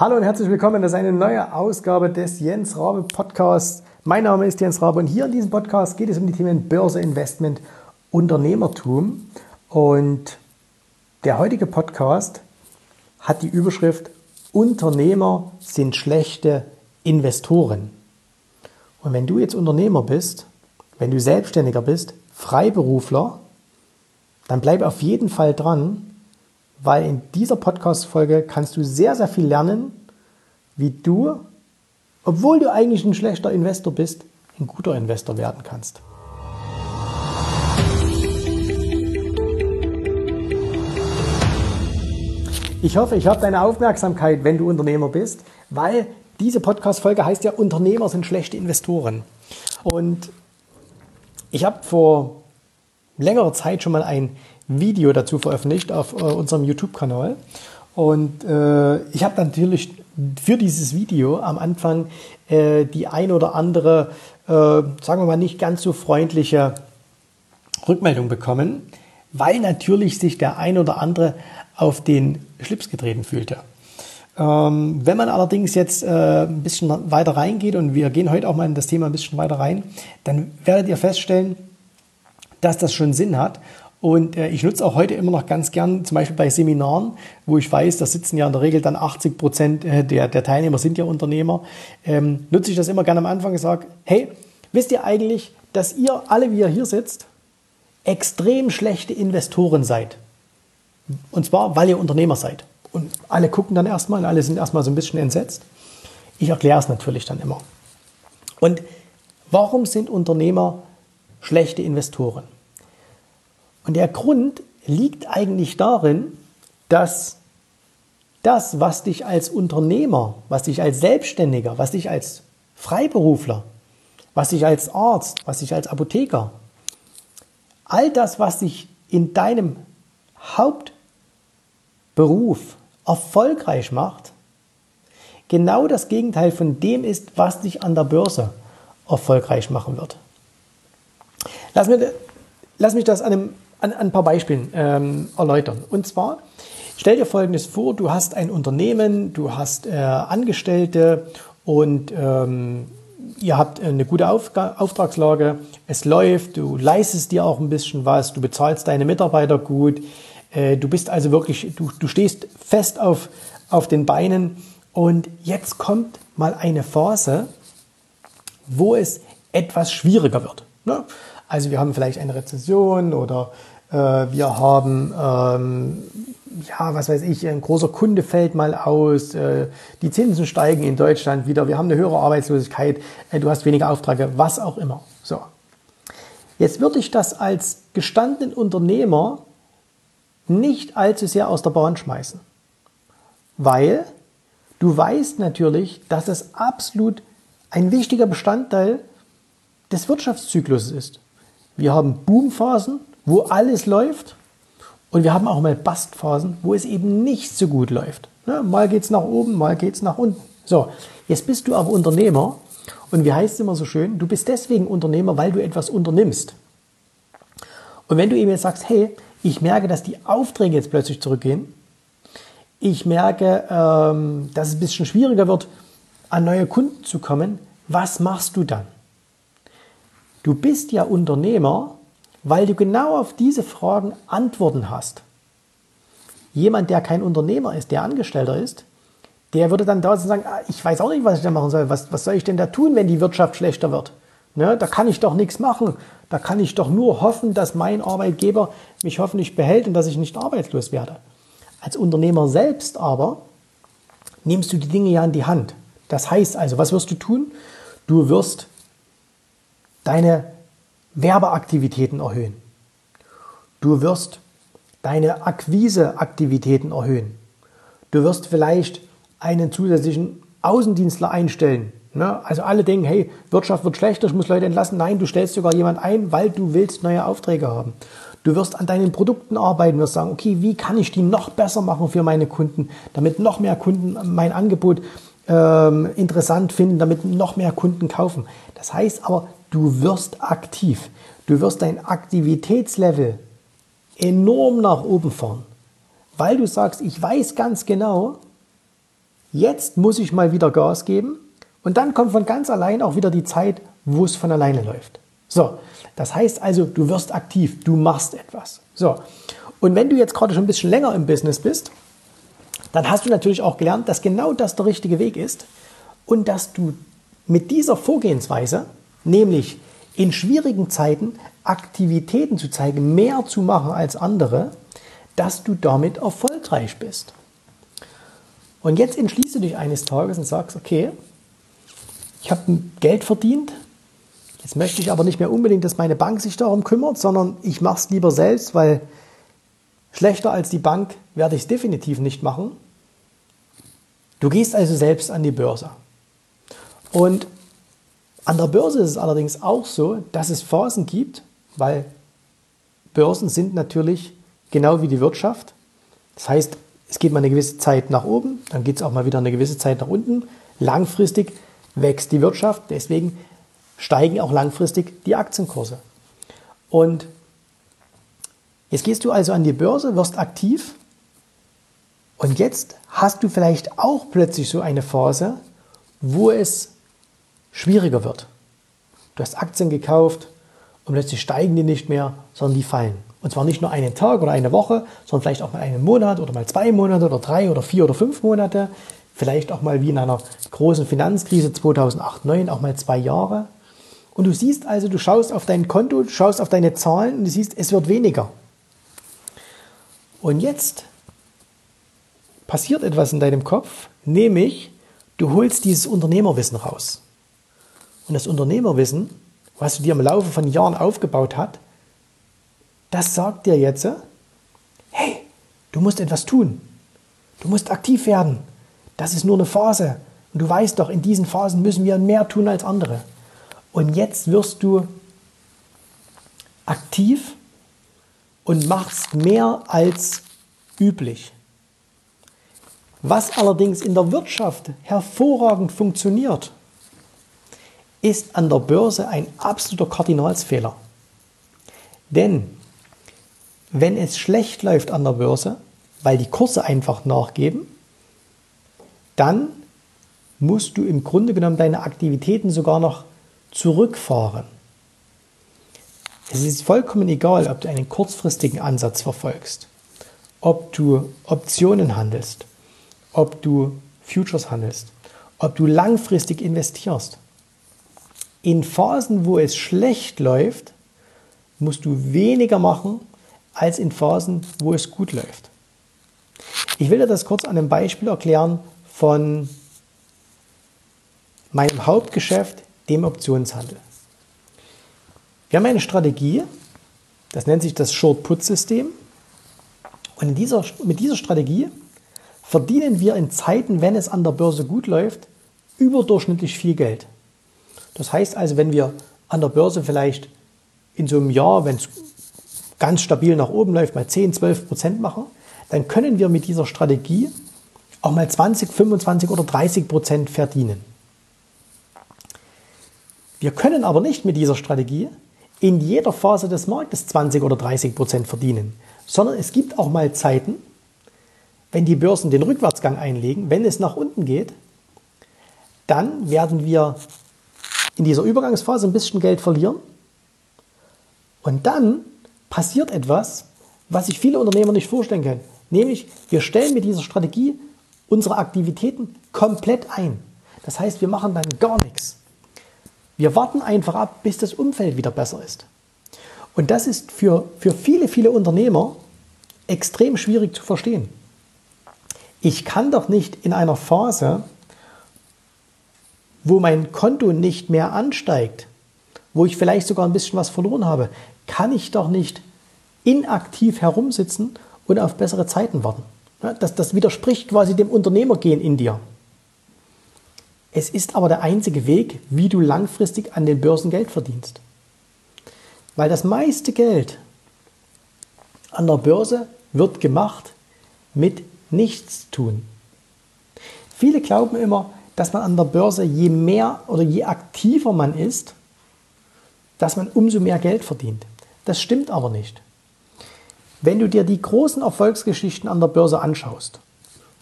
Hallo und herzlich willkommen. Das ist eine neue Ausgabe des Jens Rabe Podcasts. Mein Name ist Jens Rabe und hier in diesem Podcast geht es um die Themen Börse, Investment, Unternehmertum. Und der heutige Podcast hat die Überschrift Unternehmer sind schlechte Investoren. Und wenn du jetzt Unternehmer bist, wenn du Selbstständiger bist, Freiberufler, dann bleib auf jeden Fall dran, weil in dieser Podcast-Folge kannst du sehr, sehr viel lernen, wie du, obwohl du eigentlich ein schlechter Investor bist, ein guter Investor werden kannst. Ich hoffe, ich habe deine Aufmerksamkeit, wenn du Unternehmer bist, weil diese Podcast-Folge heißt ja, Unternehmer sind schlechte Investoren. Und ich habe vor längerer Zeit schon mal ein Video dazu veröffentlicht auf äh, unserem YouTube-Kanal. Und äh, ich habe natürlich für dieses Video am Anfang äh, die ein oder andere, äh, sagen wir mal, nicht ganz so freundliche Rückmeldung bekommen, weil natürlich sich der ein oder andere auf den Schlips getreten fühlte. Ähm, wenn man allerdings jetzt äh, ein bisschen weiter reingeht, und wir gehen heute auch mal in das Thema ein bisschen weiter rein, dann werdet ihr feststellen, dass das schon Sinn hat und äh, ich nutze auch heute immer noch ganz gern, zum Beispiel bei Seminaren, wo ich weiß, da sitzen ja in der Regel dann 80 Prozent äh, der, der Teilnehmer sind ja Unternehmer, ähm, nutze ich das immer gerne am Anfang und sage, hey, wisst ihr eigentlich, dass ihr alle, wie ihr hier sitzt, extrem schlechte Investoren seid? Und zwar, weil ihr Unternehmer seid. Und alle gucken dann erstmal, alle sind erstmal so ein bisschen entsetzt. Ich erkläre es natürlich dann immer. Und warum sind Unternehmer schlechte Investoren? Und der Grund liegt eigentlich darin, dass das, was dich als Unternehmer, was dich als Selbstständiger, was dich als Freiberufler, was dich als Arzt, was dich als Apotheker, all das, was dich in deinem Hauptberuf erfolgreich macht, genau das Gegenteil von dem ist, was dich an der Börse erfolgreich machen wird. Lass, mir, lass mich das an einem an, an ein paar Beispielen ähm, erläutern. Und zwar, stell dir Folgendes vor, du hast ein Unternehmen, du hast äh, Angestellte und ähm, ihr habt eine gute Auf Auftragslage, es läuft, du leistest dir auch ein bisschen was, du bezahlst deine Mitarbeiter gut, äh, du bist also wirklich, du, du stehst fest auf, auf den Beinen und jetzt kommt mal eine Phase, wo es etwas schwieriger wird. Ne? Also wir haben vielleicht eine Rezession oder äh, wir haben, ähm, ja, was weiß ich, ein großer Kunde fällt mal aus, äh, die Zinsen steigen in Deutschland wieder, wir haben eine höhere Arbeitslosigkeit, äh, du hast weniger Aufträge, was auch immer. So. Jetzt würde ich das als gestandenen Unternehmer nicht allzu sehr aus der Bahn schmeißen. Weil du weißt natürlich, dass es absolut ein wichtiger Bestandteil des Wirtschaftszyklus ist. Wir haben Boomphasen, wo alles läuft und wir haben auch mal Bastphasen, wo es eben nicht so gut läuft. Ne? Mal geht es nach oben, mal geht es nach unten. So, jetzt bist du aber Unternehmer und wie heißt es immer so schön, du bist deswegen Unternehmer, weil du etwas unternimmst. Und wenn du eben jetzt sagst, hey, ich merke, dass die Aufträge jetzt plötzlich zurückgehen, ich merke, ähm, dass es ein bisschen schwieriger wird, an neue Kunden zu kommen, was machst du dann? Du bist ja Unternehmer, weil du genau auf diese Fragen Antworten hast. Jemand, der kein Unternehmer ist, der Angestellter ist, der würde dann da sagen, ah, ich weiß auch nicht, was ich da machen soll. Was, was soll ich denn da tun, wenn die Wirtschaft schlechter wird? Ne, da kann ich doch nichts machen. Da kann ich doch nur hoffen, dass mein Arbeitgeber mich hoffentlich behält und dass ich nicht arbeitslos werde. Als Unternehmer selbst aber nimmst du die Dinge ja in die Hand. Das heißt also, was wirst du tun? Du wirst deine Werbeaktivitäten erhöhen. Du wirst deine Akquiseaktivitäten erhöhen. Du wirst vielleicht einen zusätzlichen Außendienstler einstellen. Ne? Also alle denken, hey, Wirtschaft wird schlechter, ich muss Leute entlassen. Nein, du stellst sogar jemand ein, weil du willst neue Aufträge haben. Du wirst an deinen Produkten arbeiten, wirst sagen, okay, wie kann ich die noch besser machen für meine Kunden, damit noch mehr Kunden mein Angebot ähm, interessant finden, damit noch mehr Kunden kaufen. Das heißt aber, du wirst aktiv. Du wirst dein Aktivitätslevel enorm nach oben fahren, weil du sagst, ich weiß ganz genau, jetzt muss ich mal wieder Gas geben und dann kommt von ganz allein auch wieder die Zeit, wo es von alleine läuft. So, das heißt also, du wirst aktiv, du machst etwas. So, und wenn du jetzt gerade schon ein bisschen länger im Business bist, dann hast du natürlich auch gelernt, dass genau das der richtige Weg ist und dass du mit dieser Vorgehensweise, nämlich in schwierigen Zeiten Aktivitäten zu zeigen, mehr zu machen als andere, dass du damit erfolgreich bist. Und jetzt entschließt du dich eines Tages und sagst, okay, ich habe Geld verdient, jetzt möchte ich aber nicht mehr unbedingt, dass meine Bank sich darum kümmert, sondern ich mache es lieber selbst, weil schlechter als die Bank werde ich es definitiv nicht machen. Du gehst also selbst an die Börse. Und an der Börse ist es allerdings auch so, dass es Phasen gibt, weil Börsen sind natürlich genau wie die Wirtschaft. Das heißt, es geht mal eine gewisse Zeit nach oben, dann geht es auch mal wieder eine gewisse Zeit nach unten. Langfristig wächst die Wirtschaft, deswegen steigen auch langfristig die Aktienkurse. Und jetzt gehst du also an die Börse, wirst aktiv und jetzt hast du vielleicht auch plötzlich so eine Phase, wo es schwieriger wird. Du hast Aktien gekauft und plötzlich steigen die nicht mehr, sondern die fallen. Und zwar nicht nur einen Tag oder eine Woche, sondern vielleicht auch mal einen Monat oder mal zwei Monate oder drei oder vier oder fünf Monate. Vielleicht auch mal wie in einer großen Finanzkrise 2008, 2009, auch mal zwei Jahre. Und du siehst also, du schaust auf dein Konto, du schaust auf deine Zahlen und du siehst, es wird weniger. Und jetzt passiert etwas in deinem Kopf, nämlich du holst dieses Unternehmerwissen raus. Und das Unternehmerwissen, was du dir im Laufe von Jahren aufgebaut hast, das sagt dir jetzt, hey, du musst etwas tun. Du musst aktiv werden. Das ist nur eine Phase. Und du weißt doch, in diesen Phasen müssen wir mehr tun als andere. Und jetzt wirst du aktiv und machst mehr als üblich. Was allerdings in der Wirtschaft hervorragend funktioniert, ist an der Börse ein absoluter Kardinalsfehler. Denn wenn es schlecht läuft an der Börse, weil die Kurse einfach nachgeben, dann musst du im Grunde genommen deine Aktivitäten sogar noch zurückfahren. Es ist vollkommen egal, ob du einen kurzfristigen Ansatz verfolgst, ob du Optionen handelst, ob du Futures handelst, ob du langfristig investierst. In Phasen, wo es schlecht läuft, musst du weniger machen als in Phasen, wo es gut läuft. Ich will dir das kurz an einem Beispiel erklären von meinem Hauptgeschäft, dem Optionshandel. Wir haben eine Strategie, das nennt sich das Short-Put-System. Und dieser, mit dieser Strategie verdienen wir in Zeiten, wenn es an der Börse gut läuft, überdurchschnittlich viel Geld. Das heißt also, wenn wir an der Börse vielleicht in so einem Jahr, wenn es ganz stabil nach oben läuft, mal 10, 12 Prozent machen, dann können wir mit dieser Strategie auch mal 20, 25 oder 30 Prozent verdienen. Wir können aber nicht mit dieser Strategie in jeder Phase des Marktes 20 oder 30 Prozent verdienen, sondern es gibt auch mal Zeiten, wenn die Börsen den Rückwärtsgang einlegen, wenn es nach unten geht, dann werden wir in dieser Übergangsphase ein bisschen Geld verlieren. Und dann passiert etwas, was sich viele Unternehmer nicht vorstellen können. Nämlich, wir stellen mit dieser Strategie unsere Aktivitäten komplett ein. Das heißt, wir machen dann gar nichts. Wir warten einfach ab, bis das Umfeld wieder besser ist. Und das ist für, für viele, viele Unternehmer extrem schwierig zu verstehen. Ich kann doch nicht in einer Phase, wo mein Konto nicht mehr ansteigt, wo ich vielleicht sogar ein bisschen was verloren habe, kann ich doch nicht inaktiv herumsitzen und auf bessere Zeiten warten. Das, das widerspricht quasi dem Unternehmergehen in dir. Es ist aber der einzige Weg, wie du langfristig an den Börsen Geld verdienst. Weil das meiste Geld an der Börse wird gemacht mit Nichtstun. Viele glauben immer, dass man an der Börse je mehr oder je aktiver man ist, dass man umso mehr Geld verdient. Das stimmt aber nicht. Wenn du dir die großen Erfolgsgeschichten an der Börse anschaust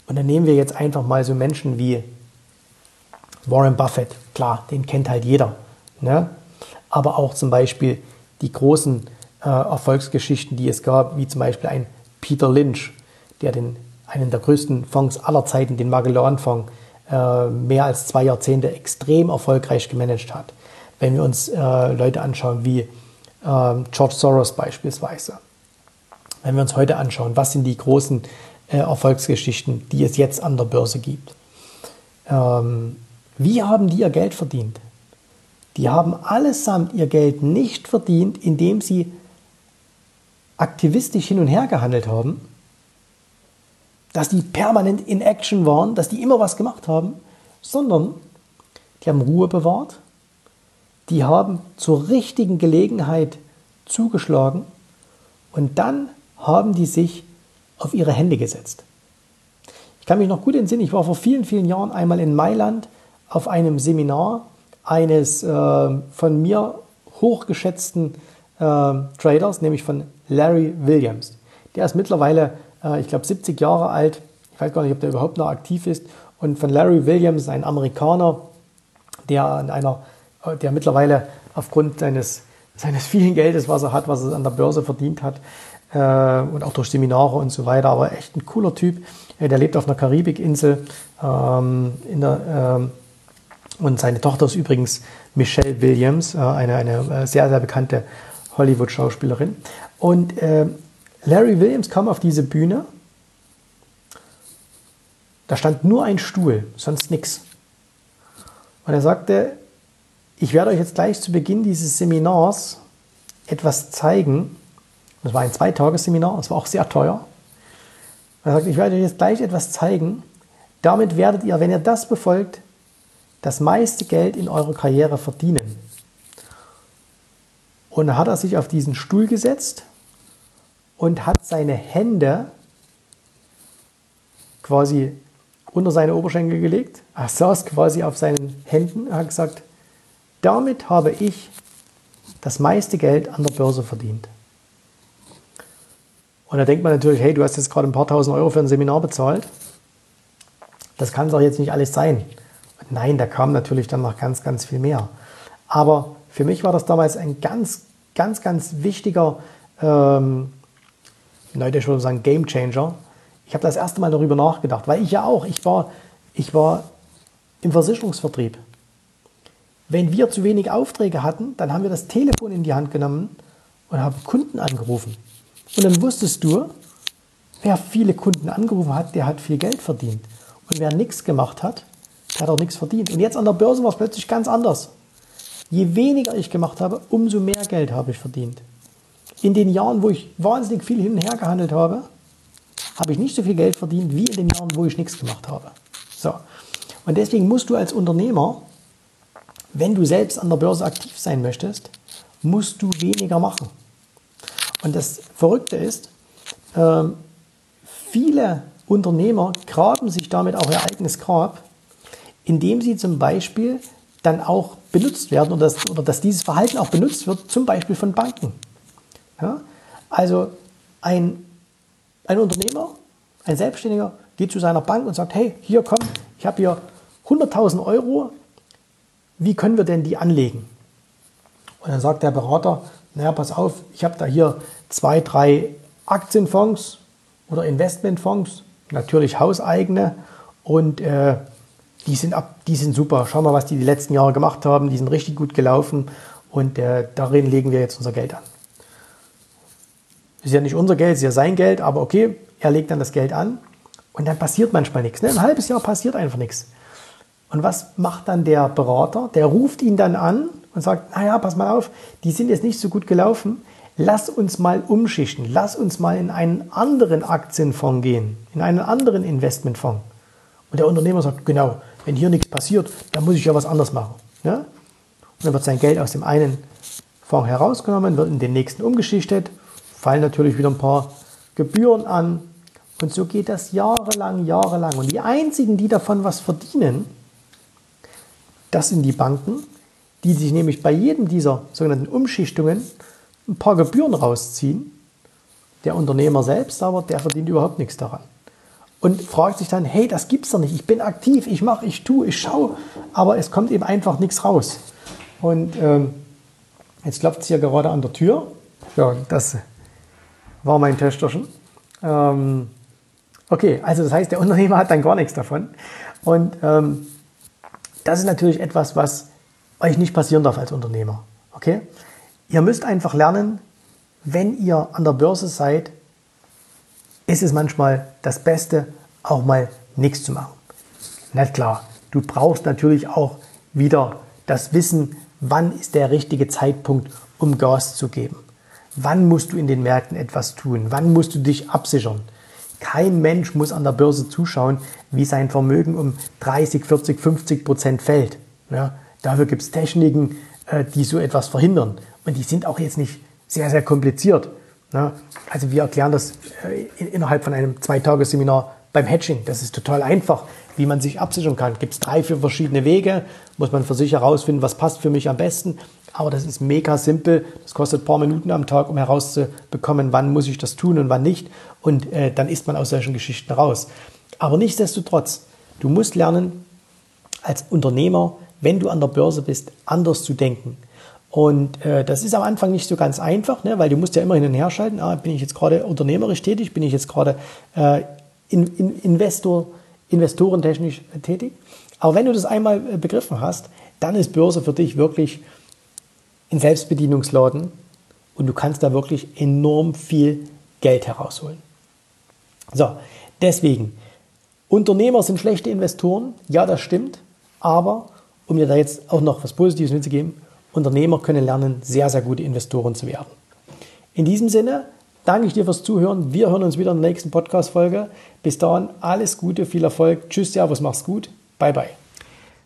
Und dann nehmen wir jetzt einfach mal so Menschen wie Warren Buffett. Klar, den kennt halt jeder. Ne? Aber auch zum Beispiel die großen äh, Erfolgsgeschichten, die es gab, wie zum Beispiel ein Peter Lynch, der den, einen der größten Fonds aller Zeiten, den Magellan-Fonds, äh, mehr als zwei Jahrzehnte extrem erfolgreich gemanagt hat. Wenn wir uns äh, Leute anschauen wie äh, George Soros beispielsweise. Wenn wir uns heute anschauen, was sind die großen äh, Erfolgsgeschichten, die es jetzt an der Börse gibt. Ähm, wie haben die ihr Geld verdient? Die haben allesamt ihr Geld nicht verdient, indem sie aktivistisch hin und her gehandelt haben, dass die permanent in Action waren, dass die immer was gemacht haben, sondern die haben Ruhe bewahrt, die haben zur richtigen Gelegenheit zugeschlagen und dann haben die sich auf ihre Hände gesetzt. Ich kann mich noch gut entsinnen, ich war vor vielen, vielen Jahren einmal in Mailand auf einem Seminar eines äh, von mir hochgeschätzten äh, Traders, nämlich von Larry Williams. Der ist mittlerweile, äh, ich glaube, 70 Jahre alt. Ich weiß gar nicht, ob der überhaupt noch aktiv ist. Und von Larry Williams, ein Amerikaner, der an einer, äh, der mittlerweile aufgrund seines, seines vielen Geldes, was er hat, was er an der Börse verdient hat, äh, und auch durch Seminare und so weiter, aber echt ein cooler Typ. Äh, der lebt auf einer Karibikinsel ähm, in der, ähm, und seine Tochter ist übrigens Michelle Williams, äh, eine, eine sehr, sehr bekannte Hollywood-Schauspielerin. Und äh, Larry Williams kam auf diese Bühne. Da stand nur ein Stuhl, sonst nichts. Und er sagte, ich werde euch jetzt gleich zu Beginn dieses Seminars etwas zeigen. Das war ein Zweitagesseminar, das war auch sehr teuer. Er sagte, ich werde euch jetzt gleich etwas zeigen. Damit werdet ihr, wenn ihr das befolgt, das meiste Geld in eurer Karriere verdienen. Und dann hat er sich auf diesen Stuhl gesetzt und hat seine Hände quasi unter seine Oberschenkel gelegt. Er saß quasi auf seinen Händen und hat gesagt, damit habe ich das meiste Geld an der Börse verdient. Und da denkt man natürlich, hey, du hast jetzt gerade ein paar tausend Euro für ein Seminar bezahlt. Das kann es doch jetzt nicht alles sein. Nein, da kam natürlich dann noch ganz, ganz viel mehr. Aber für mich war das damals ein ganz, ganz, ganz wichtiger, ähm, Leute, ich würde sagen, Game Changer. Ich habe das erste Mal darüber nachgedacht, weil ich ja auch, ich war, ich war im Versicherungsvertrieb. Wenn wir zu wenig Aufträge hatten, dann haben wir das Telefon in die Hand genommen und haben Kunden angerufen. Und dann wusstest du, wer viele Kunden angerufen hat, der hat viel Geld verdient. Und wer nichts gemacht hat, der hat auch nichts verdient. Und jetzt an der Börse war es plötzlich ganz anders. Je weniger ich gemacht habe, umso mehr Geld habe ich verdient. In den Jahren, wo ich wahnsinnig viel hin und her gehandelt habe, habe ich nicht so viel Geld verdient wie in den Jahren, wo ich nichts gemacht habe. So. Und deswegen musst du als Unternehmer, wenn du selbst an der Börse aktiv sein möchtest, musst du weniger machen. Und das Verrückte ist, äh, viele Unternehmer graben sich damit auch ihr eigenes Grab, indem sie zum Beispiel dann auch benutzt werden oder dass, oder dass dieses Verhalten auch benutzt wird, zum Beispiel von Banken. Ja? Also ein, ein Unternehmer, ein Selbstständiger geht zu seiner Bank und sagt, hey, hier komm, ich habe hier 100.000 Euro, wie können wir denn die anlegen? Und dann sagt der Berater, naja, pass auf, ich habe da hier zwei, drei Aktienfonds oder Investmentfonds, natürlich hauseigene und äh, die sind, ab, die sind super. Schau mal, was die die letzten Jahre gemacht haben. Die sind richtig gut gelaufen und äh, darin legen wir jetzt unser Geld an. Ist ja nicht unser Geld, ist ja sein Geld, aber okay, er legt dann das Geld an und dann passiert manchmal nichts. Ne? Ein halbes Jahr passiert einfach nichts. Und was macht dann der Berater? Der ruft ihn dann an und sagt, naja, pass mal auf, die sind jetzt nicht so gut gelaufen. Lass uns mal umschichten. Lass uns mal in einen anderen Aktienfonds gehen, in einen anderen Investmentfonds. Und der Unternehmer sagt, genau, wenn hier nichts passiert, dann muss ich ja was anderes machen. Ja? Und dann wird sein Geld aus dem einen Fonds herausgenommen, wird in den nächsten umgeschichtet, fallen natürlich wieder ein paar Gebühren an. Und so geht das jahrelang, jahrelang. Und die einzigen, die davon was verdienen, das sind die Banken, die sich nämlich bei jedem dieser sogenannten Umschichtungen ein paar Gebühren rausziehen. Der Unternehmer selbst aber, der verdient überhaupt nichts daran. und fragt sich dann, hey, das gibt's doch nicht. Ich bin aktiv, ich mache, ich tue, ich schaue, aber es kommt eben einfach nichts raus. Und ähm, jetzt klopft es hier gerade an der Tür. Ja, das war mein Töchterchen. Ähm, okay, also das heißt, der Unternehmer hat dann gar nichts davon. Und ähm, das ist natürlich etwas, was euch nicht passieren darf als Unternehmer. Okay? Ihr müsst einfach lernen, wenn ihr an der Börse seid, ist es manchmal das Beste, auch mal nichts zu machen. Na klar, du brauchst natürlich auch wieder das Wissen, wann ist der richtige Zeitpunkt, um Gas zu geben. Wann musst du in den Märkten etwas tun? Wann musst du dich absichern? Kein Mensch muss an der Börse zuschauen, wie sein Vermögen um 30, 40, 50 Prozent fällt. Ja, dafür gibt es Techniken, äh, die so etwas verhindern. Und die sind auch jetzt nicht sehr, sehr kompliziert. Ne? Also wir erklären das äh, innerhalb von einem Zwei-Tage-Seminar beim Hedging. Das ist total einfach, wie man sich absichern kann. Gibt es drei, vier verschiedene Wege, muss man für sich herausfinden, was passt für mich am besten. Aber das ist mega simpel. Das kostet ein paar Minuten am Tag, um herauszubekommen, wann muss ich das tun und wann nicht. Und äh, dann ist man aus solchen Geschichten raus. Aber nichtsdestotrotz, du musst lernen, als Unternehmer, wenn du an der Börse bist, anders zu denken. Und äh, das ist am Anfang nicht so ganz einfach, ne, weil du musst ja immer hin und her schalten. Ah, bin ich jetzt gerade unternehmerisch tätig? Bin ich jetzt gerade äh, in, in Investor, investorentechnisch tätig? Aber wenn du das einmal äh, begriffen hast, dann ist Börse für dich wirklich ein Selbstbedienungsladen und du kannst da wirklich enorm viel Geld herausholen. So, deswegen, Unternehmer sind schlechte Investoren, ja, das stimmt, aber um dir da jetzt auch noch was Positives mitzugeben, Unternehmer können lernen, sehr, sehr gute Investoren zu werden. In diesem Sinne danke ich dir fürs Zuhören. Wir hören uns wieder in der nächsten Podcast-Folge. Bis dahin alles Gute, viel Erfolg. Tschüss, Servus, mach's gut. Bye, bye.